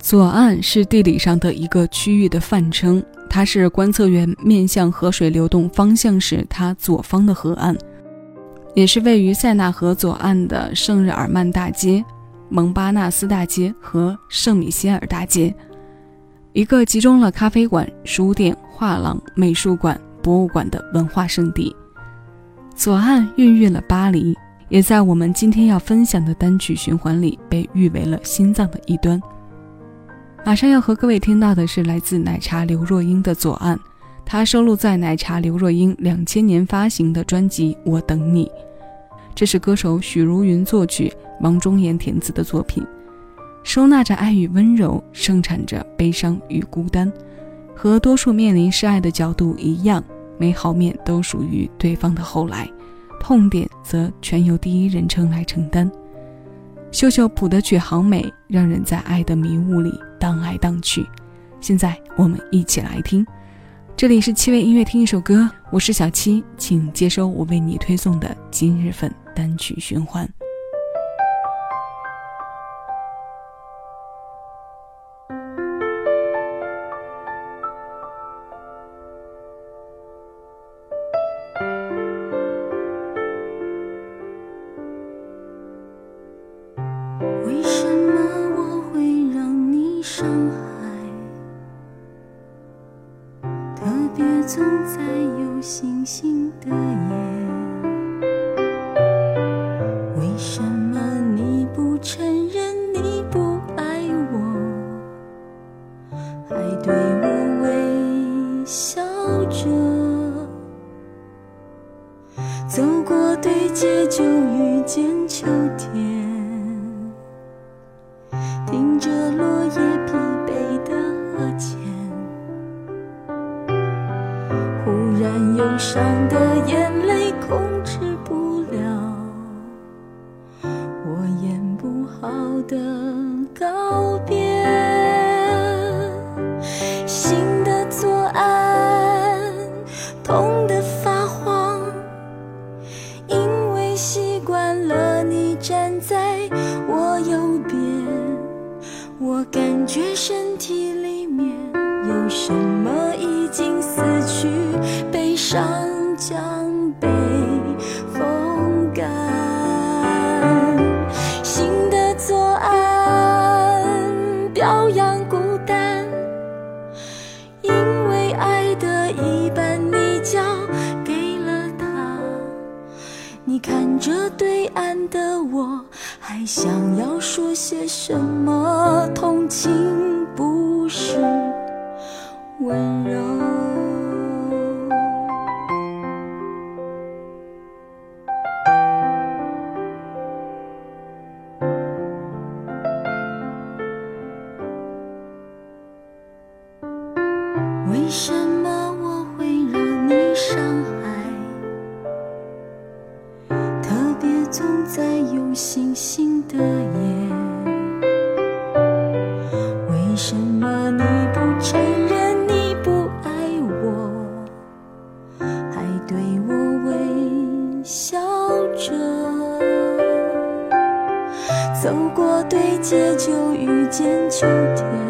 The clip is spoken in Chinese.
左岸是地理上的一个区域的泛称，它是观测员面向河水流动方向时它左方的河岸，也是位于塞纳河左岸的圣日耳曼大街、蒙巴纳斯大街和圣米歇尔大街，一个集中了咖啡馆、书店、画廊、美术馆、博物馆的文化圣地。左岸孕育了巴黎。也在我们今天要分享的单曲循环里被誉为了心脏的一端。马上要和各位听到的是来自奶茶刘若英的《左岸》，它收录在奶茶刘若英两千年发行的专辑《我等你》。这是歌手许茹芸作曲、王中言填词的作品，收纳着爱与温柔，盛产着悲伤与孤单。和多数面临示爱的角度一样，美好面都属于对方的后来。痛点则全由第一人称来承担。秀秀谱的曲好美，让人在爱的迷雾里荡来荡去。现在我们一起来听，这里是七位音乐，听一首歌，我是小七，请接收我为你推送的今日份单曲循环。总在有星星的夜，为什么你不承认你不爱我，还对我微笑着？走过对街就遇见秋天。伤的眼泪控制不了，我演不好的告别。心的左岸痛得发慌，因为习惯了你站在我右边，我感觉身体里面有什么已经死。伤将被风干，心的左岸表扬孤单，因为爱的一半你交给了他。你看着对岸的我，还想要说些什么？同情不是温柔。为什么我会让你伤害？特别总在有星星的夜。为什么你不承认你不爱我，还对我微笑着？走过对街就遇见秋天。